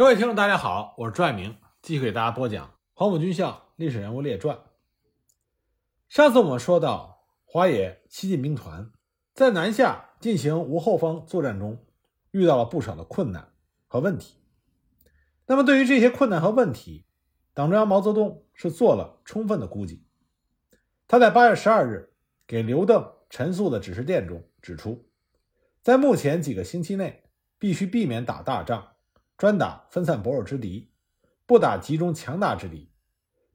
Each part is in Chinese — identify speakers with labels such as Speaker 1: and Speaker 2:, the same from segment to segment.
Speaker 1: 各位听众，大家好，我是朱爱明，继续给大家播讲《黄埔军校历史人物列传》。上次我们说到，华野七进兵团在南下进行无后方作战中，遇到了不少的困难和问题。那么，对于这些困难和问题，党中央毛泽东是做了充分的估计。他在八月十二日给刘邓、陈粟的指示电中指出，在目前几个星期内，必须避免打大仗。专打分散薄弱之敌，不打集中强大之敌。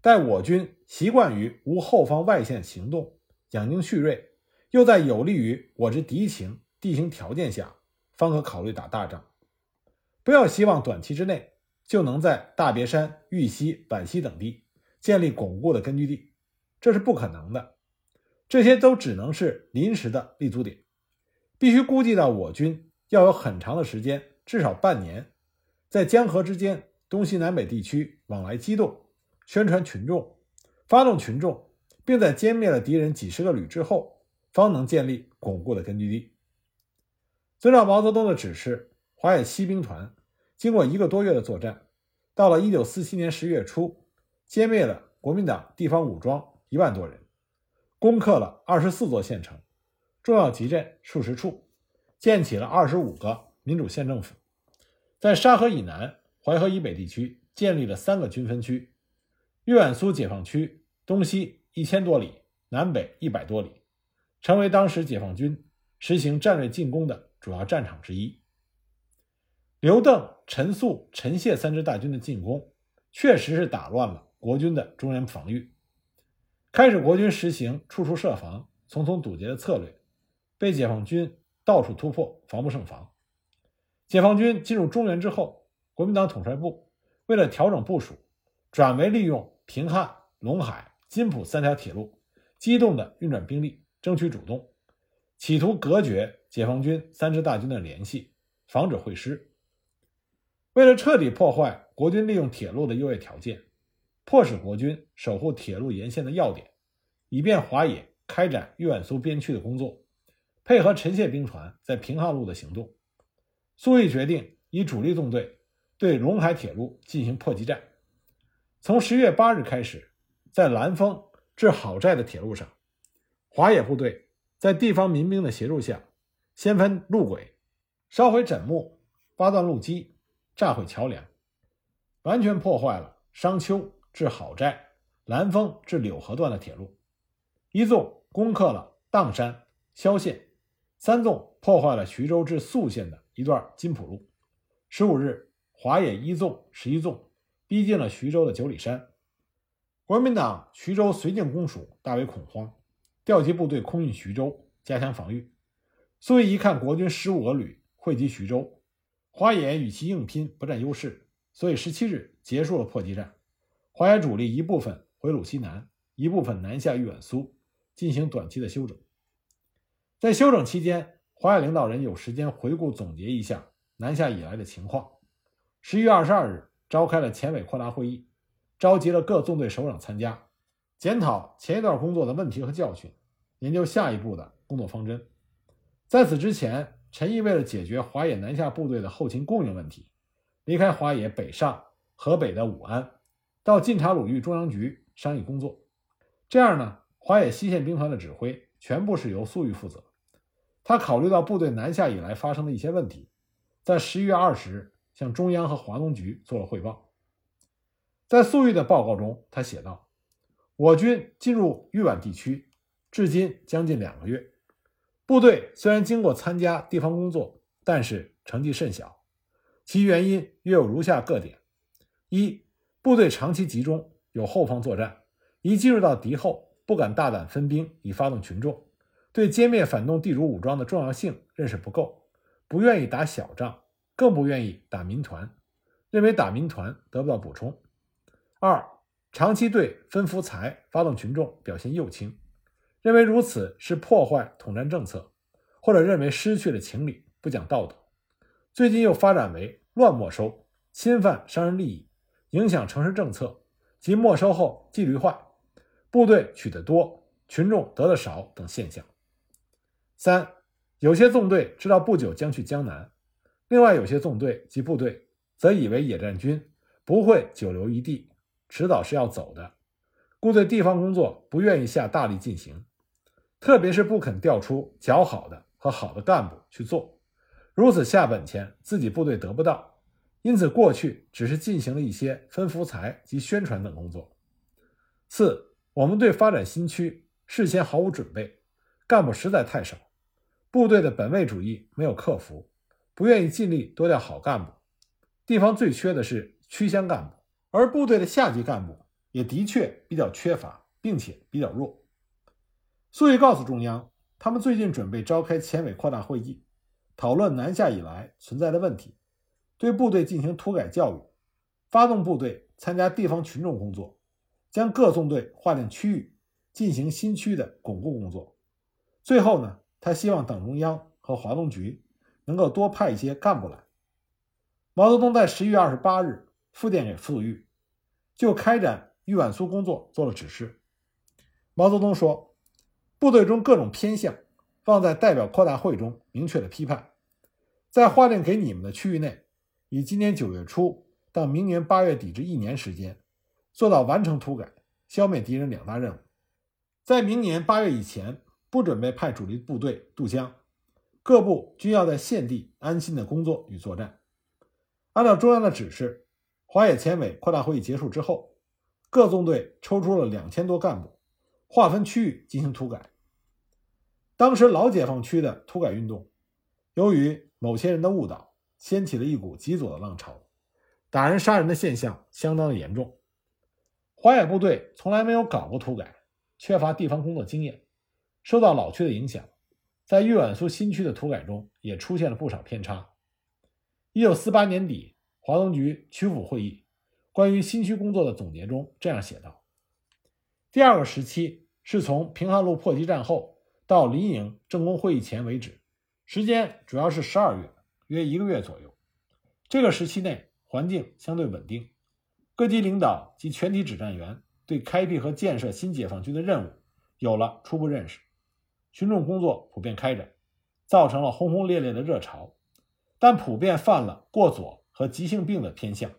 Speaker 1: 待我军习惯于无后方外线行动，养精蓄锐，又在有利于我之敌情、地形条件下，方可考虑打大仗。不要希望短期之内就能在大别山、玉溪、板溪等地建立巩固的根据地，这是不可能的。这些都只能是临时的立足点，必须估计到我军要有很长的时间，至少半年。在江河之间、东西南北地区往来机动，宣传群众，发动群众，并在歼灭了敌人几十个旅之后，方能建立巩固的根据地。遵照毛泽东的指示，华野西兵团经过一个多月的作战，到了1947年十月初，歼灭了国民党地方武装一万多人，攻克了二十四座县城，重要集镇数十处，建起了二十五个民主县政府。在沙河以南、淮河以北地区建立了三个军分区：豫皖苏解放区东西一千多里，南北一百多里，成为当时解放军实行战略进攻的主要战场之一。刘邓、陈粟、陈谢三支大军的进攻，确实是打乱了国军的中原防御，开始国军实行处处设防、丛丛堵截的策略，被解放军到处突破，防不胜防。解放军进入中原之后，国民党统帅部为了调整部署，转为利用平汉、陇海、津浦三条铁路，机动的运转兵力，争取主动，企图隔绝解放军三支大军的联系，防止会师。为了彻底破坏国军利用铁路的优越条件，迫使国军守护铁路沿线的要点，以便华野开展豫皖苏边区的工作，配合陈谢兵团在平汉路的行动。苏毅决定以主力纵队对陇海铁路进行迫击战。从十月八日开始，在兰丰至好寨的铁路上，华野部队在地方民兵的协助下，先分路轨，烧毁枕木，扒断路基，炸毁桥梁，完全破坏了商丘至好寨、兰丰至柳河段的铁路。一纵攻克了砀山、萧县，三纵破坏了徐州至宿县的。一段金浦路，十五日，华野一纵、十一纵逼近了徐州的九里山，国民党徐州绥靖公署大为恐慌，调集部队空运徐州，加强防御。苏毅一看国军十五个旅汇集徐州，华野与其硬拼不占优势，所以十七日结束了迫击战。华野主力一部分回鲁西南，一部分南下豫皖苏，进行短期的休整。在休整期间。华野领导人有时间回顾总结一下南下以来的情况。十一月二十二日，召开了前委扩大会议，召集了各纵队首长参加，检讨前一段工作的问题和教训，研究下一步的工作方针。在此之前，陈毅为了解决华野南下部队的后勤供应问题，离开华野北上河北的武安，到晋察鲁豫中央局商议工作。这样呢，华野西线兵团的指挥全部是由粟裕负责。他考虑到部队南下以来发生的一些问题，在十一月二十日向中央和华东局做了汇报。在粟裕的报告中，他写道：“我军进入豫皖地区，至今将近两个月，部队虽然经过参加地方工作，但是成绩甚小。其原因约有如下各点：一、部队长期集中，有后方作战，一进入到敌后，不敢大胆分兵以发动群众。”对歼灭反动地主武装的重要性认识不够，不愿意打小仗，更不愿意打民团，认为打民团得不到补充。二，长期对分福财、发动群众表现右倾，认为如此是破坏统战政策，或者认为失去了情理，不讲道德。最近又发展为乱没收，侵犯商人利益，影响城市政策及没收后纪律坏，部队取得多，群众得的少等现象。三，有些纵队知道不久将去江南，另外有些纵队及部队则以为野战军不会久留一地，迟早是要走的，故对地方工作不愿意下大力进行，特别是不肯调出较好的和好的干部去做，如此下本钱自己部队得不到，因此过去只是进行了一些分福财及宣传等工作。四，我们对发展新区事先毫无准备，干部实在太少，部队的本位主义没有克服，不愿意尽力多调好干部。地方最缺的是区乡干部，而部队的下级干部也的确比较缺乏，并且比较弱。粟裕告诉中央，他们最近准备召开前委扩大会议，讨论南下以来存在的问题，对部队进行土改教育，发动部队参加地方群众工作。将各纵队划定区域，进行新区的巩固工作。最后呢，他希望党中央和华东局能够多派一些干部来。毛泽东在十一月二十八日复电给粟裕，就开展豫皖苏工作做了指示。毛泽东说：“部队中各种偏向，放在代表扩大会中明确的批判，在划定给你们的区域内，以今年九月初到明年八月底至一年时间。”做到完成土改、消灭敌人两大任务，在明年八月以前不准备派主力部队渡江，各部均要在现地安心的工作与作战。按照中央的指示，华野前委扩大会议结束之后，各纵队抽出了两千多干部，划分区域进行土改。当时老解放区的土改运动，由于某些人的误导，掀起了一股极左的浪潮，打人杀人的现象相当的严重。华野部队从来没有搞过土改，缺乏地方工作经验，受到老区的影响，在豫皖苏新区的土改中也出现了不少偏差。一九四八年底，华东局曲阜会议关于新区工作的总结中这样写道：第二个时期是从平汉路破击战后到临营政工会议前为止，时间主要是十二月，约一个月左右。这个时期内环境相对稳定。各级领导及全体指战员对开辟和建设新解放军的任务有了初步认识，群众工作普遍开展，造成了轰轰烈烈的热潮，但普遍犯了过左和急性病的偏向，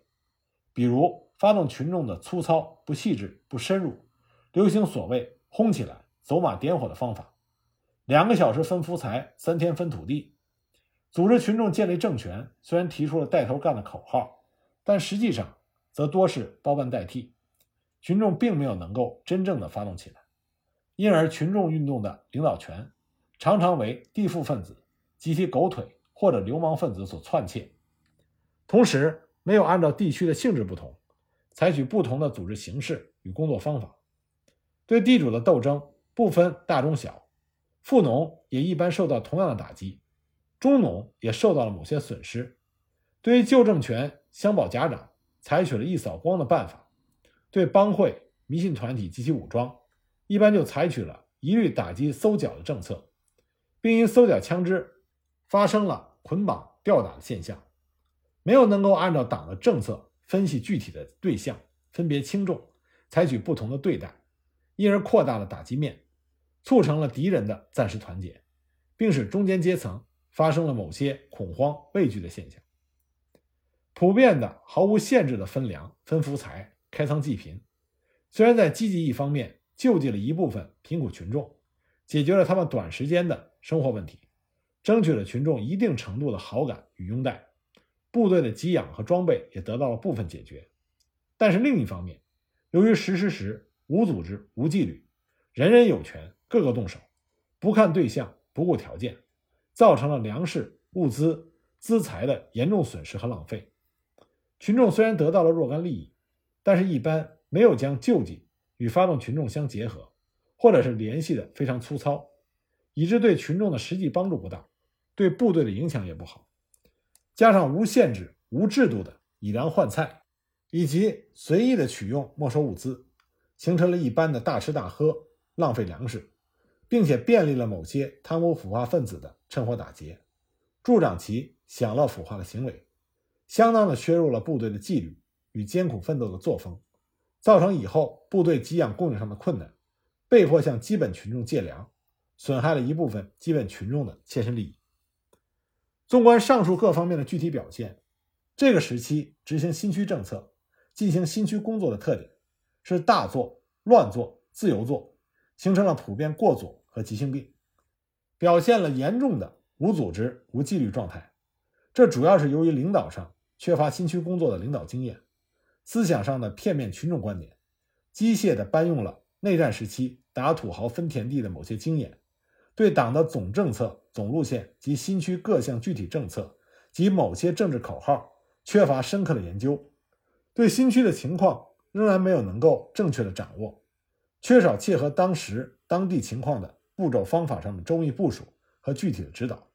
Speaker 1: 比如发动群众的粗糙、不细致、不深入，流行所谓“轰起来、走马点火”的方法，两个小时分福财，三天分土地，组织群众建立政权。虽然提出了带头干的口号，但实际上。则多是包办代替，群众并没有能够真正的发动起来，因而群众运动的领导权常常为地富分子及其狗腿或者流氓分子所篡窃，同时没有按照地区的性质不同，采取不同的组织形式与工作方法。对地主的斗争不分大中小，富农也一般受到同样的打击，中农也受到了某些损失。对于旧政权相保甲长。采取了一扫光的办法，对帮会、迷信团体及其武装，一般就采取了一律打击搜缴的政策，并因搜缴枪支发生了捆绑、吊打的现象，没有能够按照党的政策分析具体的对象，分别轻重，采取不同的对待，因而扩大了打击面，促成了敌人的暂时团结，并使中间阶层发生了某些恐慌、畏惧的现象。普遍的、毫无限制的分粮、分福财、开仓济贫，虽然在积极一方面救济了一部分贫苦群众，解决了他们短时间的生活问题，争取了群众一定程度的好感与拥戴，部队的给养和装备也得到了部分解决，但是另一方面，由于实施时无组织、无纪律，人人有权、个个动手，不看对象、不顾条件，造成了粮食、物资、资财的严重损失和浪费。群众虽然得到了若干利益，但是一般没有将救济与发动群众相结合，或者是联系的非常粗糙，以致对群众的实际帮助不大，对部队的影响也不好。加上无限制、无制度的以粮换菜，以及随意的取用没收物资，形成了一般的大吃大喝、浪费粮食，并且便利了某些贪污腐化分子的趁火打劫，助长其享乐腐化的行为。相当的削弱了部队的纪律与艰苦奋斗的作风，造成以后部队给养供应上的困难，被迫向基本群众借粮，损害了一部分基本群众的切身利益。纵观上述各方面的具体表现，这个时期执行新区政策、进行新区工作的特点是大做、乱做、自由做，形成了普遍过左和急性病，表现了严重的无组织、无纪律状态。这主要是由于领导上缺乏新区工作的领导经验，思想上的片面群众观点，机械地搬用了内战时期打土豪分田地的某些经验，对党的总政策、总路线及新区各项具体政策及某些政治口号。缺乏深刻的研究，对新区的情况仍然没有能够正确的掌握，缺少切合当时当地情况的步骤方法上的周密部署和具体的指导，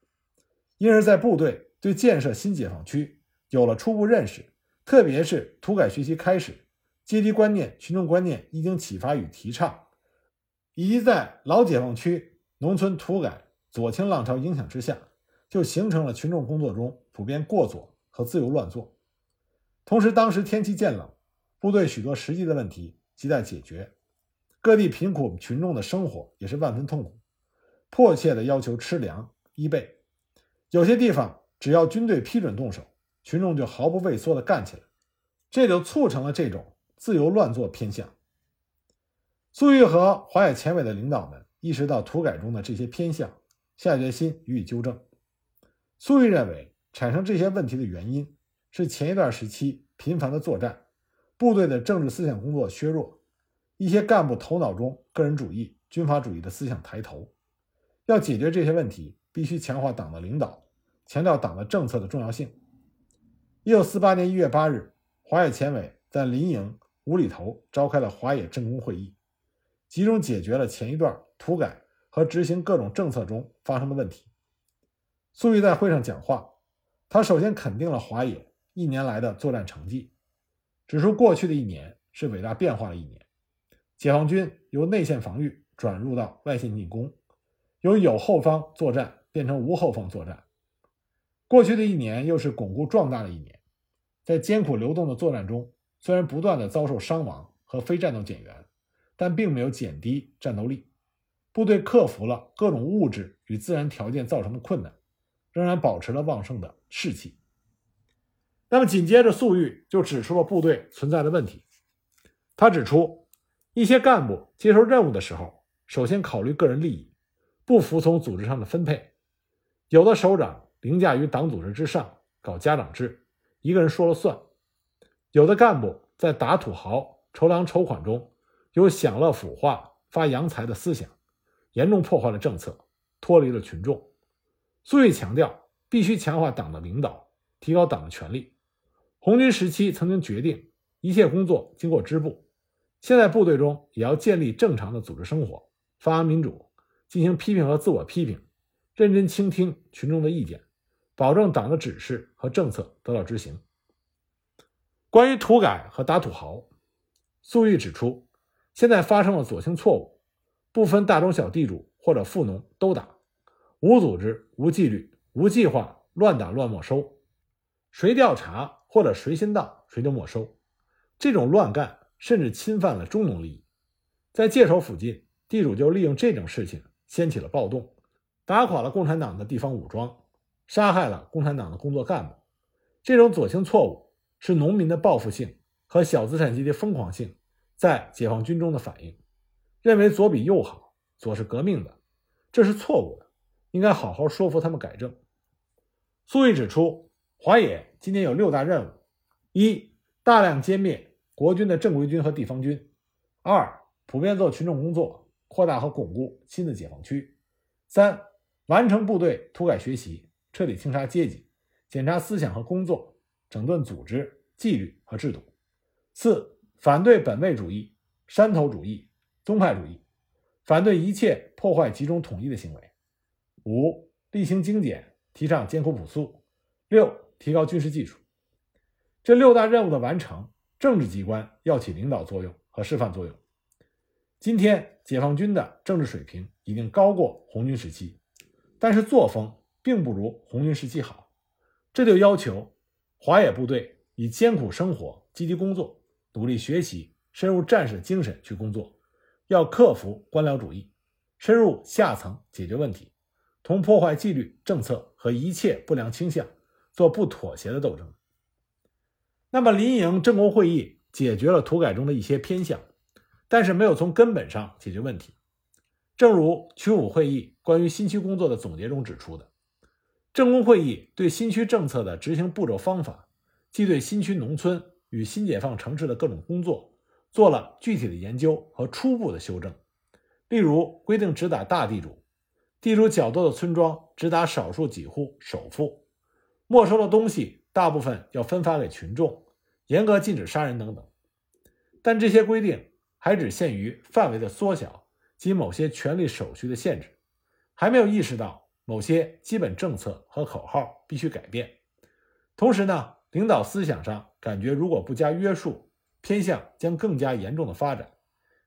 Speaker 1: 因而，在部队对建设新解放区有了初步认识，特别是土改学习开始，阶级观念、群众观念一经启发与提倡，以及在老解放区农村土改左倾浪潮影响之下，就形成了群众工作中普遍过左。和自由乱做，同时，当时天气渐冷，部队许多实际的问题亟待解决，各地贫苦群众的生活也是万分痛苦，迫切的要求吃粮衣被。有些地方只要军队批准动手，群众就毫不畏缩的干起来，这就促成了这种自由乱作偏向。粟裕和华野前委的领导们意识到土改中的这些偏向，下决心予以纠正。粟裕认为。产生这些问题的原因是前一段时期频繁的作战，部队的政治思想工作削弱，一些干部头脑中个人主义、军阀主义的思想抬头。要解决这些问题，必须强化党的领导，强调党的政策的重要性。一九四八年一月八日，华野前委在临营五里头召开了华野政工会议，集中解决了前一段土改和执行各种政策中发生的问题。粟裕在会上讲话。他首先肯定了华野一年来的作战成绩，指出过去的一年是伟大变化的一年，解放军由内线防御转入到外线进攻，由有后方作战变成无后方作战。过去的一年又是巩固壮大的一年，在艰苦流动的作战中，虽然不断的遭受伤亡和非战斗减员，但并没有减低战斗力，部队克服了各种物质与自然条件造成的困难。仍然保持了旺盛的士气。那么紧接着，粟裕就指出了部队存在的问题。他指出，一些干部接受任务的时候，首先考虑个人利益，不服从组织上的分配；有的首长凌驾于党组织之上，搞家长制，一个人说了算；有的干部在打土豪、筹粮筹款中有享乐腐化、发洋财的思想，严重破坏了政策，脱离了群众。粟裕强调，必须强化党的领导，提高党的权力。红军时期曾经决定，一切工作经过支部，现在部队中也要建立正常的组织生活，发扬民主，进行批评和自我批评，认真倾听群众的意见，保证党的指示和政策得到执行。关于土改和打土豪，粟裕指出，现在发生了左倾错误，不分大中小地主或者富农都打。无组织、无纪律、无计划，乱打乱没收，谁调查或者谁先到，谁就没收。这种乱干甚至侵犯了中农利益。在界首附近，地主就利用这种事情掀起了暴动，打垮了共产党的地方武装，杀害了共产党的工作干部。这种左倾错误是农民的报复性和小资产阶级疯狂性在解放军中的反应，认为左比右好，左是革命的，这是错误的。应该好好说服他们改正。粟裕指出，华野今年有六大任务：一、大量歼灭国军的正规军和地方军；二、普遍做群众工作，扩大和巩固新的解放区；三、完成部队土改学习，彻底清查阶级，检查思想和工作，整顿组织纪律和制度；四、反对本位主义、山头主义、宗派主义，反对一切破坏集中统一的行为。五、厉行精简，提倡艰苦朴素；六、提高军事技术。这六大任务的完成，政治机关要起领导作用和示范作用。今天，解放军的政治水平已经高过红军时期，但是作风并不如红军时期好。这就要求华野部队以艰苦生活、积极工作、努力学习、深入战士精神去工作，要克服官僚主义，深入下层解决问题。同破坏纪律、政策和一切不良倾向做不妥协的斗争。那么临营政工会议解决了土改中的一些偏向，但是没有从根本上解决问题。正如曲阜会议关于新区工作的总结中指出的，政工会议对新区政策的执行步骤方法，即对新区农村与新解放城市的各种工作做了具体的研究和初步的修正。例如，规定只打大地主，地主较多的村庄只打少数几户首富，没收的东西大部分要分发给群众，严格禁止杀人等等。但这些规定还只限于范围的缩小。及某些权利手续的限制，还没有意识到某些基本政策和口号必须改变。同时呢，领导思想上感觉如果不加约束，偏向将更加严重的发展；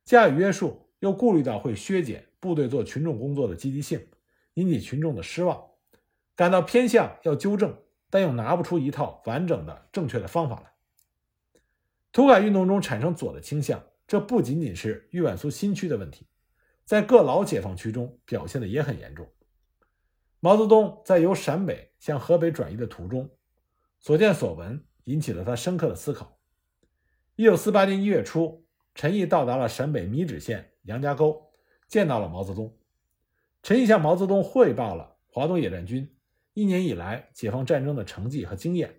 Speaker 1: 加以约束，又顾虑到会削减部队做群众工作的积极性，引起群众的失望。感到偏向要纠正，但又拿不出一套完整的正确的方法来。土改运动中产生左的倾向，这不仅仅是豫皖苏新区的问题。在各老解放区中表现的也很严重。毛泽东在由陕北向河北转移的途中，所见所闻引起了他深刻的思考。一九四八年一月初，陈毅到达了陕北米脂县杨家沟，见到了毛泽东。陈毅向毛泽东汇报了华东野战军一年以来解放战争的成绩和经验，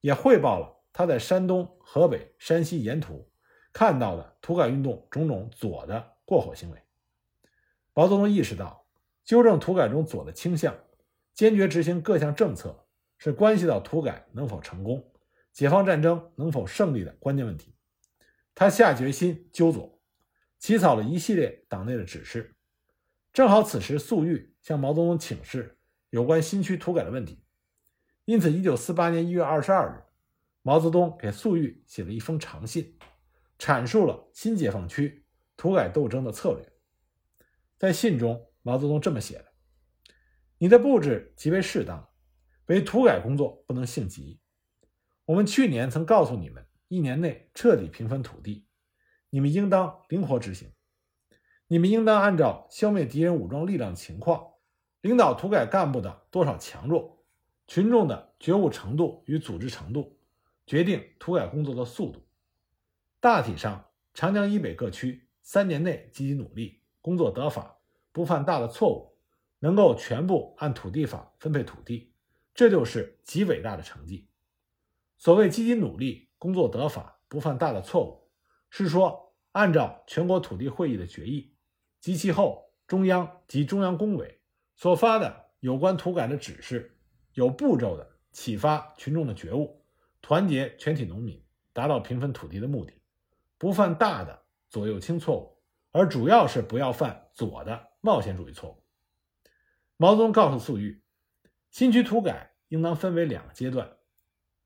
Speaker 1: 也汇报了他在山东、河北、山西沿途看到的土改运动种种左的过火行为。毛泽东意识到，纠正土改中左的倾向，坚决执行各项政策，是关系到土改能否成功、解放战争能否胜利的关键问题。他下决心纠左，起草了一系列党内的指示。正好此时粟裕向毛泽东请示有关新区土改的问题，因此，一九四八年一月二十二日，毛泽东给粟裕写了一封长信，阐述了新解放区土改斗争的策略。在信中，毛泽东这么写的：“你的布置极为适当，为土改工作不能性急。我们去年曾告诉你们，一年内彻底平分土地，你们应当灵活执行。你们应当按照消灭敌人武装力量情况，领导土改干部的多少强弱，群众的觉悟程度与组织程度，决定土改工作的速度。大体上，长江以北各区三年内积极努力。”工作得法，不犯大的错误，能够全部按土地法分配土地，这就是极伟大的成绩。所谓积极努力、工作得法、不犯大的错误，是说按照全国土地会议的决议及其后中央及中央工委所发的有关土改的指示，有步骤的启发群众的觉悟，团结全体农民，达到平分土地的目的，不犯大的左右倾错误。而主要是不要犯左的冒险主义错误。毛泽东告诉粟裕，新区土改应当分为两个阶段。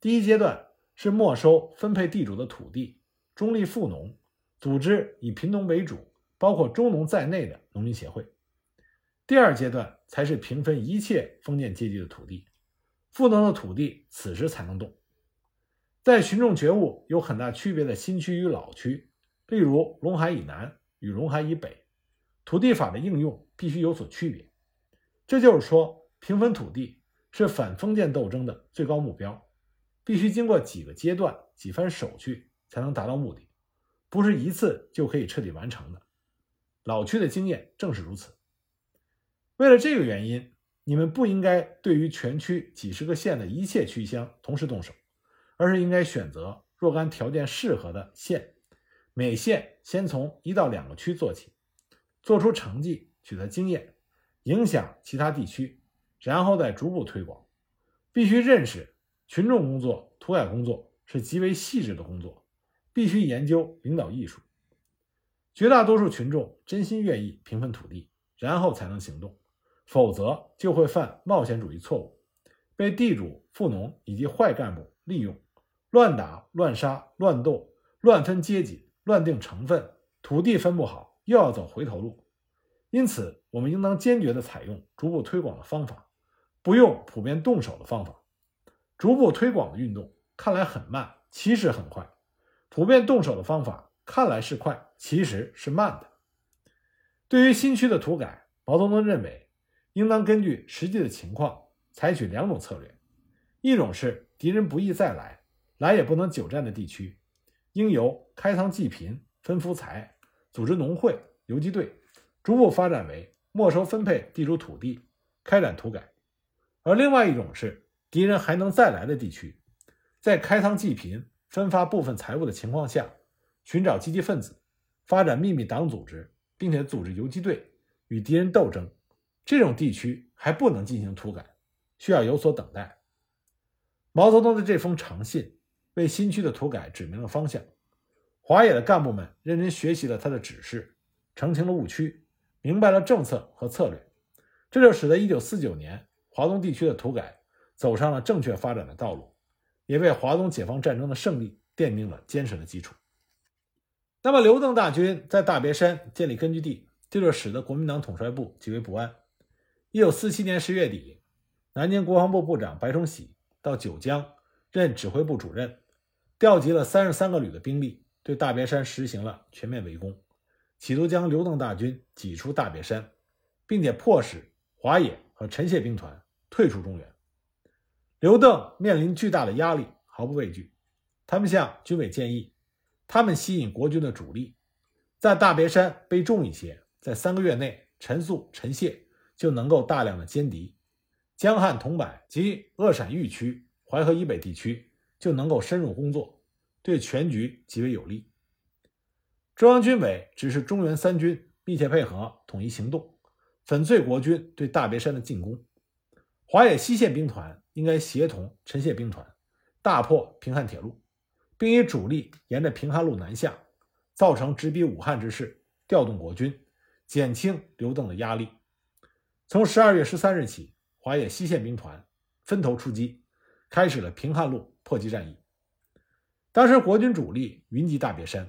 Speaker 1: 第一阶段是没收分配地主的土地，中立富农，组织以贫农为主，包括中农在内的农民协会。第二阶段才是平分一切封建阶级的土地，富农的土地此时才能动。在群众觉悟有很大区别的新区与老区，例如陇海以南。与陇海以北，土地法的应用必须有所区别。这就是说，平分土地是反封建斗争的最高目标，必须经过几个阶段、几番手续才能达到目的，不是一次就可以彻底完成的。老区的经验正是如此。为了这个原因，你们不应该对于全区几十个县的一切区乡同时动手，而是应该选择若干条件适合的县。每县先从一到两个区做起，做出成绩，取得经验，影响其他地区，然后再逐步推广。必须认识群众工作、土改工作是极为细致的工作，必须研究领导艺术。绝大多数群众真心愿意平分土地，然后才能行动，否则就会犯冒险主义错误，被地主、富农以及坏干部利用，乱打、乱杀、乱斗、乱分阶级。乱定成分，土地分不好，又要走回头路。因此，我们应当坚决地采用逐步推广的方法，不用普遍动手的方法。逐步推广的运动看来很慢，其实很快；普遍动手的方法看来是快，其实是慢的。对于新区的土改，毛泽东认为，应当根据实际的情况采取两种策略：一种是敌人不易再来，来也不能久战的地区，应由开仓济贫、分夫财、组织农会、游击队，逐步发展为没收分配地主土地、开展土改；而另外一种是敌人还能再来的地区，在开仓济贫、分发部分财物的情况下，寻找积极分子，发展秘密党组织，并且组织游击队与敌人斗争。这种地区还不能进行土改，需要有所等待。毛泽东的这封长信为新区的土改指明了方向。华野的干部们认真学习了他的指示，澄清了误区，明白了政策和策略，这就使得1949年华东地区的土改走上了正确发展的道路，也为华东解放战争的胜利奠定了坚实的基础。那么，刘邓大军在大别山建立根据地，这就使得国民党统帅部极为不安。1947年10月底，南京国防部部长白崇禧到九江任指挥部主任，调集了三十三个旅的兵力。对大别山实行了全面围攻，企图将刘邓大军挤出大别山，并且迫使华野和陈谢兵团退出中原。刘邓面临巨大的压力，毫不畏惧。他们向军委建议，他们吸引国军的主力，在大别山背重一些，在三个月内，陈粟、陈谢就能够大量的歼敌，江汉、桐柏及鄂陕豫区、淮河以北地区就能够深入工作。对全局极为有利。中央军委指示中原三军密切配合，统一行动，粉碎国军对大别山的进攻。华野西线兵团应该协同陈谢兵团，大破平汉铁路，并以主力沿着平汉路南下，造成直逼武汉之势，调动国军，减轻刘邓的压力。从十二月十三日起，华野西线兵团分头出击，开始了平汉路破击战役。当时国军主力云集大别山，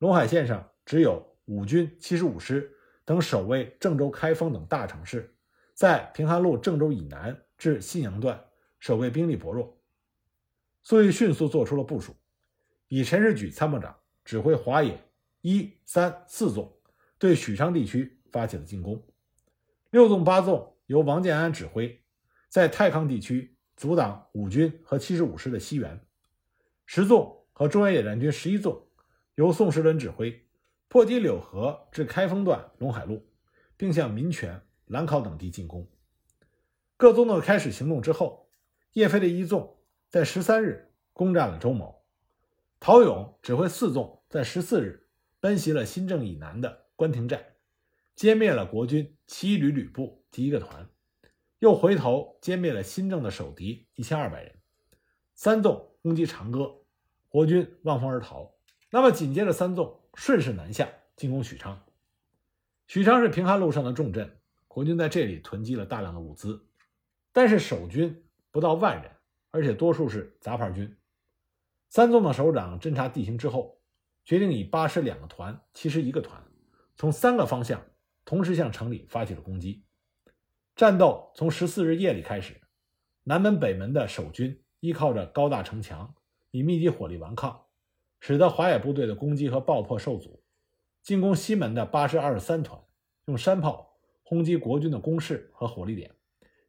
Speaker 1: 陇海线上只有五军七十五师等守卫郑州、开封等大城市，在平汉路郑州以南至信阳段守卫兵力薄弱。粟裕迅速做出了部署，以陈士举参谋长指挥华野一、三、四纵对许昌地区发起了进攻，六纵、八纵由王建安指挥，在太康地区阻挡五军和七十五师的西援。十纵和中原野战军十一纵由宋时轮指挥，破击柳河至开封段陇海路，并向民权、兰考等地进攻。各纵队开始行动之后，叶飞的一纵在十三日攻占了周某，陶勇指挥四纵在十四日奔袭了新郑以南的关亭寨，歼灭了国军七旅旅部第一个团，又回头歼灭了新郑的守敌一千二百人。三纵。攻击长歌，国军望风而逃。那么紧接着，三纵顺势南下进攻许昌。许昌是平汉路上的重镇，国军在这里囤积了大量的物资。但是守军不到万人，而且多数是杂牌军。三纵的首长侦察地形之后，决定以八师两个团、七师一个团，从三个方向同时向城里发起了攻击。战斗从十四日夜里开始，南门、北门的守军。依靠着高大城墙，以密集火力顽抗，使得华野部队的攻击和爆破受阻。进攻西门的八师二十三团用山炮轰击国军的工事和火力点，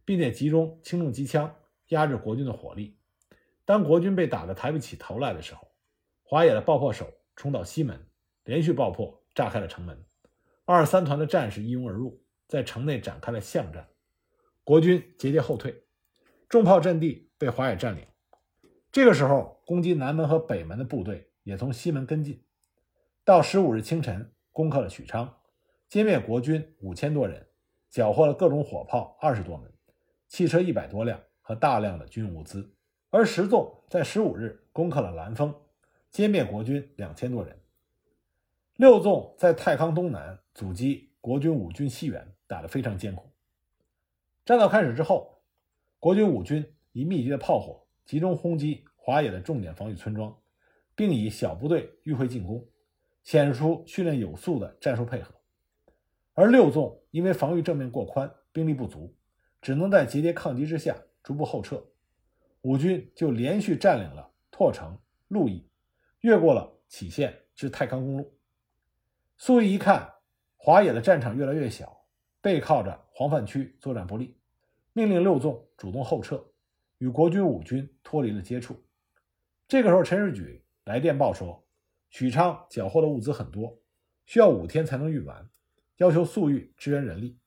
Speaker 1: 并且集中轻重机枪压制国军的火力。当国军被打得抬不起头来的时候，华野的爆破手冲到西门，连续爆破，炸开了城门。二十三团的战士一拥而入，在城内展开了巷战，国军节节后退，重炮阵地。被华野占领，这个时候攻击南门和北门的部队也从西门跟进，到十五日清晨攻克了许昌，歼灭国军五千多人，缴获了各种火炮二十多门，汽车一百多辆和大量的军用物资。而十纵在十五日攻克了兰丰，歼灭国军两千多人。六纵在太康东南阻击国军五军西援，打得非常艰苦。战斗开始之后，国军五军。以密集的炮火集中轰击华野的重点防御村庄，并以小部队迂回进攻，显示出训练有素的战术配合。而六纵因为防御正面过宽，兵力不足，只能在节节抗击之下逐步后撤。五军就连续占领了拓城、鹿邑，越过了杞县至太康公路。粟裕一看华野的战场越来越小，背靠着黄泛区作战不利，命令六纵主动后撤。与国军五军脱离了接触，这个时候，陈士举来电报说，许昌缴获的物资很多，需要五天才能运完，要求粟裕支援人力。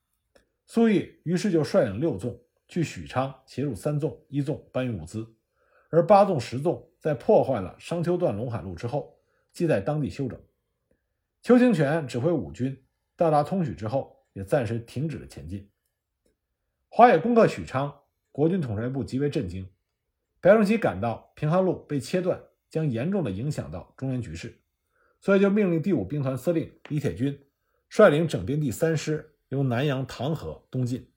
Speaker 1: 粟裕于是就率领六纵去许昌协助三纵、一纵搬运物资，而八纵、十纵在破坏了商丘段陇海路之后，即在当地休整。邱清泉指挥五军到达通许之后，也暂时停止了前进。华野攻克许昌，国军统帅部极为震惊。白崇禧感到平汉路被切断将严重的影响到中原局势，所以就命令第五兵团司令李铁军率领整编第三师。由南阳唐河东进，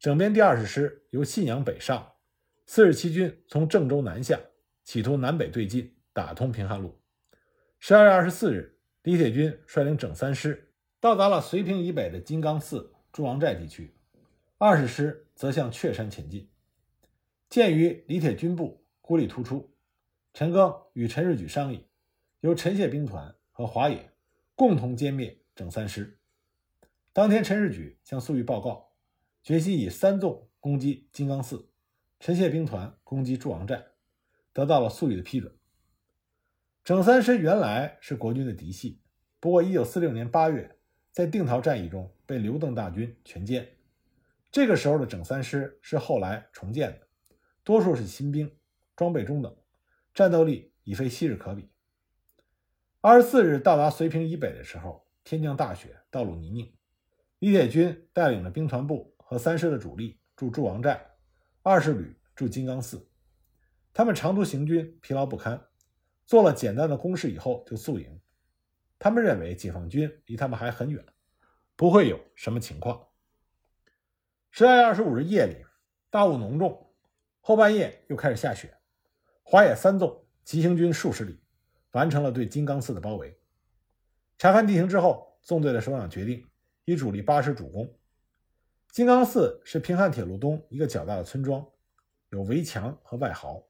Speaker 1: 整编第二十师由信阳北上，四十七军从郑州南下，企图南北对进，打通平汉路。十二月二十四日，李铁军率领整三师到达了绥平以北的金刚寺、朱王寨地区，二十师则向雀山前进。鉴于李铁军部孤立突出，陈赓与陈士举商议，由陈谢兵团和华野共同歼灭整三师。当天，陈士举向粟裕报告，决心以三纵攻击金刚寺，陈谢兵团攻击诸王寨，得到了粟裕的批准。整三师原来是国军的嫡系，不过1946年8月，在定陶战役中被刘邓大军全歼。这个时候的整三师是后来重建的，多数是新兵，装备中等，战斗力已非昔日可比。24日到达绥平以北的时候，天降大雪，道路泥泞。李铁军带领着兵团部和三师的主力驻诸王寨，二十旅驻金刚寺。他们长途行军，疲劳不堪，做了简单的攻势以后就宿营。他们认为解放军离他们还很远，不会有什么情况。十二月二十五日夜里，大雾浓重，后半夜又开始下雪。华野三纵急行军数十里，完成了对金刚寺的包围。查看地形之后，纵队的首长决定。以主力八师主攻。金刚寺是平汉铁路东一个较大的村庄，有围墙和外壕。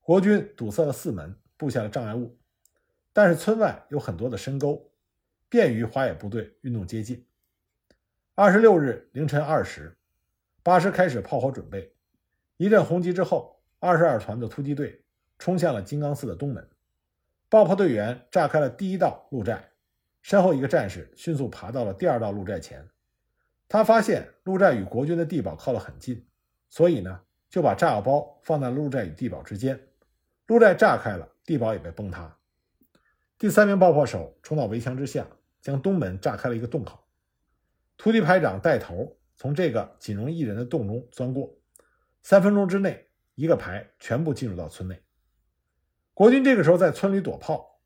Speaker 1: 国军堵塞了四门，布下了障碍物，但是村外有很多的深沟，便于华野部队运动接近。二十六日凌晨二时，八师开始炮火准备。一阵轰击之后，二十二团的突击队冲向了金刚寺的东门，爆破队员炸开了第一道路寨。身后一个战士迅速爬到了第二道路寨前，他发现路寨与国军的地堡靠得很近，所以呢就把炸药包放在路寨与地堡之间。路寨炸开了，地堡也被崩塌。第三名爆破手冲到围墙之下，将东门炸开了一个洞口。突击排长带头从这个仅容一人的洞中钻过，三分钟之内，一个排全部进入到村内。国军这个时候在村里躲炮，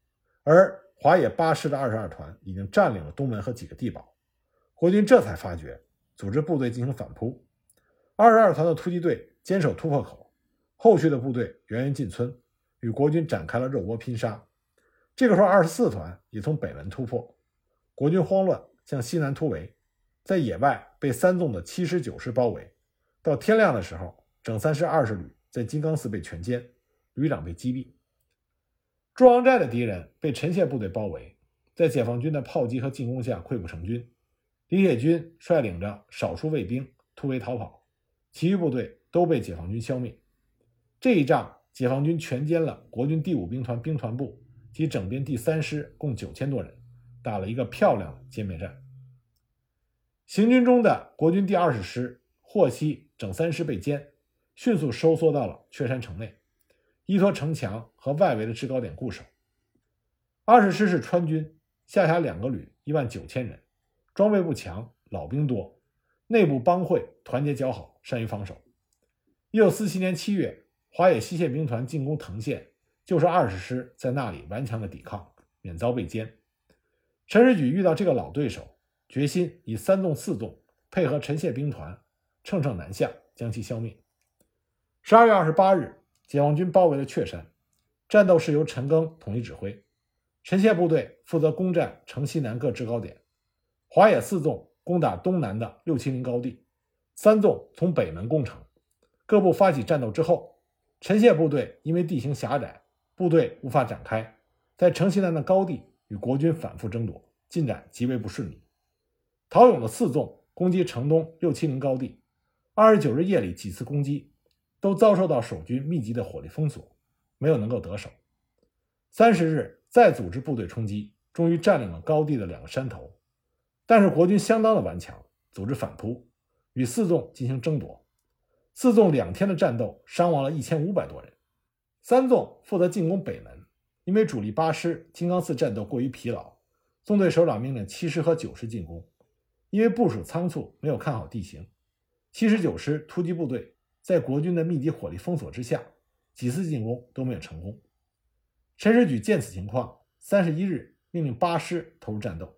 Speaker 1: 而。华野八师的二十二团已经占领了东门和几个地堡，国军这才发觉，组织部队进行反扑。二十二团的突击队坚守突破口，后续的部队源源进村，与国军展开了肉搏拼杀。这个时候，二十四团也从北门突破，国军慌乱，向西南突围，在野外被三纵的七十、九师包围。到天亮的时候，整三师二十旅在金刚寺被全歼，旅长被击毙。朱王寨的敌人被陈谢部队包围，在解放军的炮击和进攻下溃不成军。李铁军率领着少数卫兵突围逃跑，其余部队都被解放军消灭。这一仗，解放军全歼了国军第五兵团兵团部及整编第三师共九千多人，打了一个漂亮的歼灭战。行军中的国军第二十师获悉整三师被歼，迅速收缩到了雀山城内。依托城墙和外围的制高点固守。二十师是川军，下辖两个旅，一万九千人，装备不强，老兵多，内部帮会团结较好，善于防守。一九四七年七月，华野西线兵团进攻藤县，就是二十师在那里顽强的抵抗，免遭被歼。陈士举遇到这个老对手，决心以三纵四纵配合陈谢兵团，乘胜南下，将其消灭。十二月二十八日。解放军包围了雀山，战斗是由陈赓统一指挥，陈谢部队负责攻占城西南各制高点，华野四纵攻打东南的六七零高地，三纵从北门攻城。各部发起战斗之后，陈谢部队因为地形狭窄，部队无法展开，在城西南的高地与国军反复争夺，进展极为不顺利。陶勇的四纵攻击城东六七零高地，二十九日夜里几次攻击。都遭受到守军密集的火力封锁，没有能够得手。三十日再组织部队冲击，终于占领了高地的两个山头，但是国军相当的顽强，组织反扑，与四纵进行争夺。四纵两天的战斗，伤亡了一千五百多人。三纵负责进攻北门，因为主力八师金刚寺战斗过于疲劳，纵队首长命令七师和九师进攻，因为部署仓促，没有看好地形，七十九师突击部队在国军的密集火力封锁之下，几次进攻都没有成功。陈士举见此情况，三十一日命令八师投入战斗。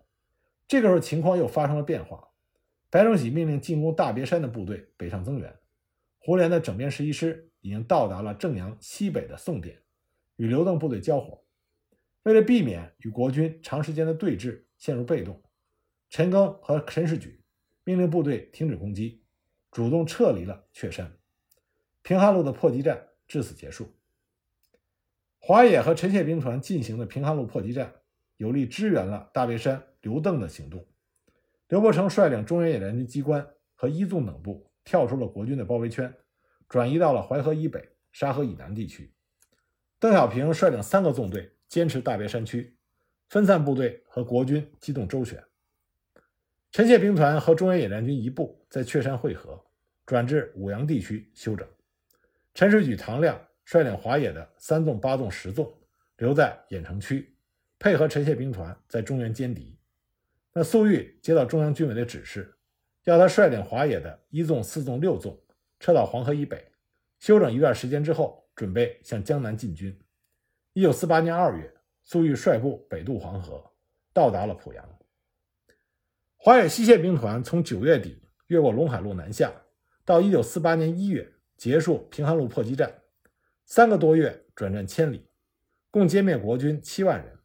Speaker 1: 这个时候情况又发生了变化，白崇禧命令进攻大别山的部队北上增援。胡琏的整编十一师已经到达了正阳西北的宋店，与刘邓部队交火。为了避免与国军长时间的对峙陷入被动，陈赓和陈士举命令部队停止攻击，主动撤离了雀山。平汉路的破击战至此结束。华野和陈谢兵团进行的平汉路破击战，有力支援了大别山刘邓的行动。刘伯承率领中原野战军机关和一纵等部。跳出了国军的包围圈，转移到了淮河以北、沙河以南地区。邓小平率领三个纵队坚持大别山区，分散部队和国军机动周旋。陈谢兵团和中原野战军一部在雀山会合，转至武阳地区休整。陈水举、唐亮率领华野的三纵、八纵、十纵留在郾城区，配合陈谢兵团在中原歼敌。那粟裕接到中央军委的指示。要他率领华野的一纵、四纵、六纵撤到黄河以北，休整一段时间之后，准备向江南进军。一九四八年二月，粟裕率部北渡黄河，到达了濮阳。华野西线兵团从九月底越过陇海路南下，到一九四八年一月结束平汉路破击战，三个多月转战千里，共歼灭国军七万人。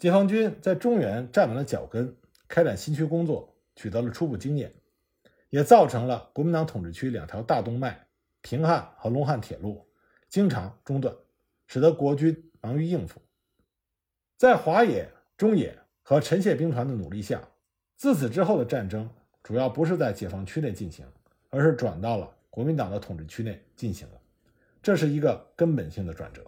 Speaker 1: 解放军在中原站稳了脚跟，开展新区工作，取得了初步经验。也造成了国民党统治区两条大动脉平汉和陇汉铁路经常中断，使得国军忙于应付。在华野、中野和陈谢兵团的努力下，自此之后的战争主要不是在解放区内进行，而是转到了国民党的统治区内进行了，这是一个根本性的转折。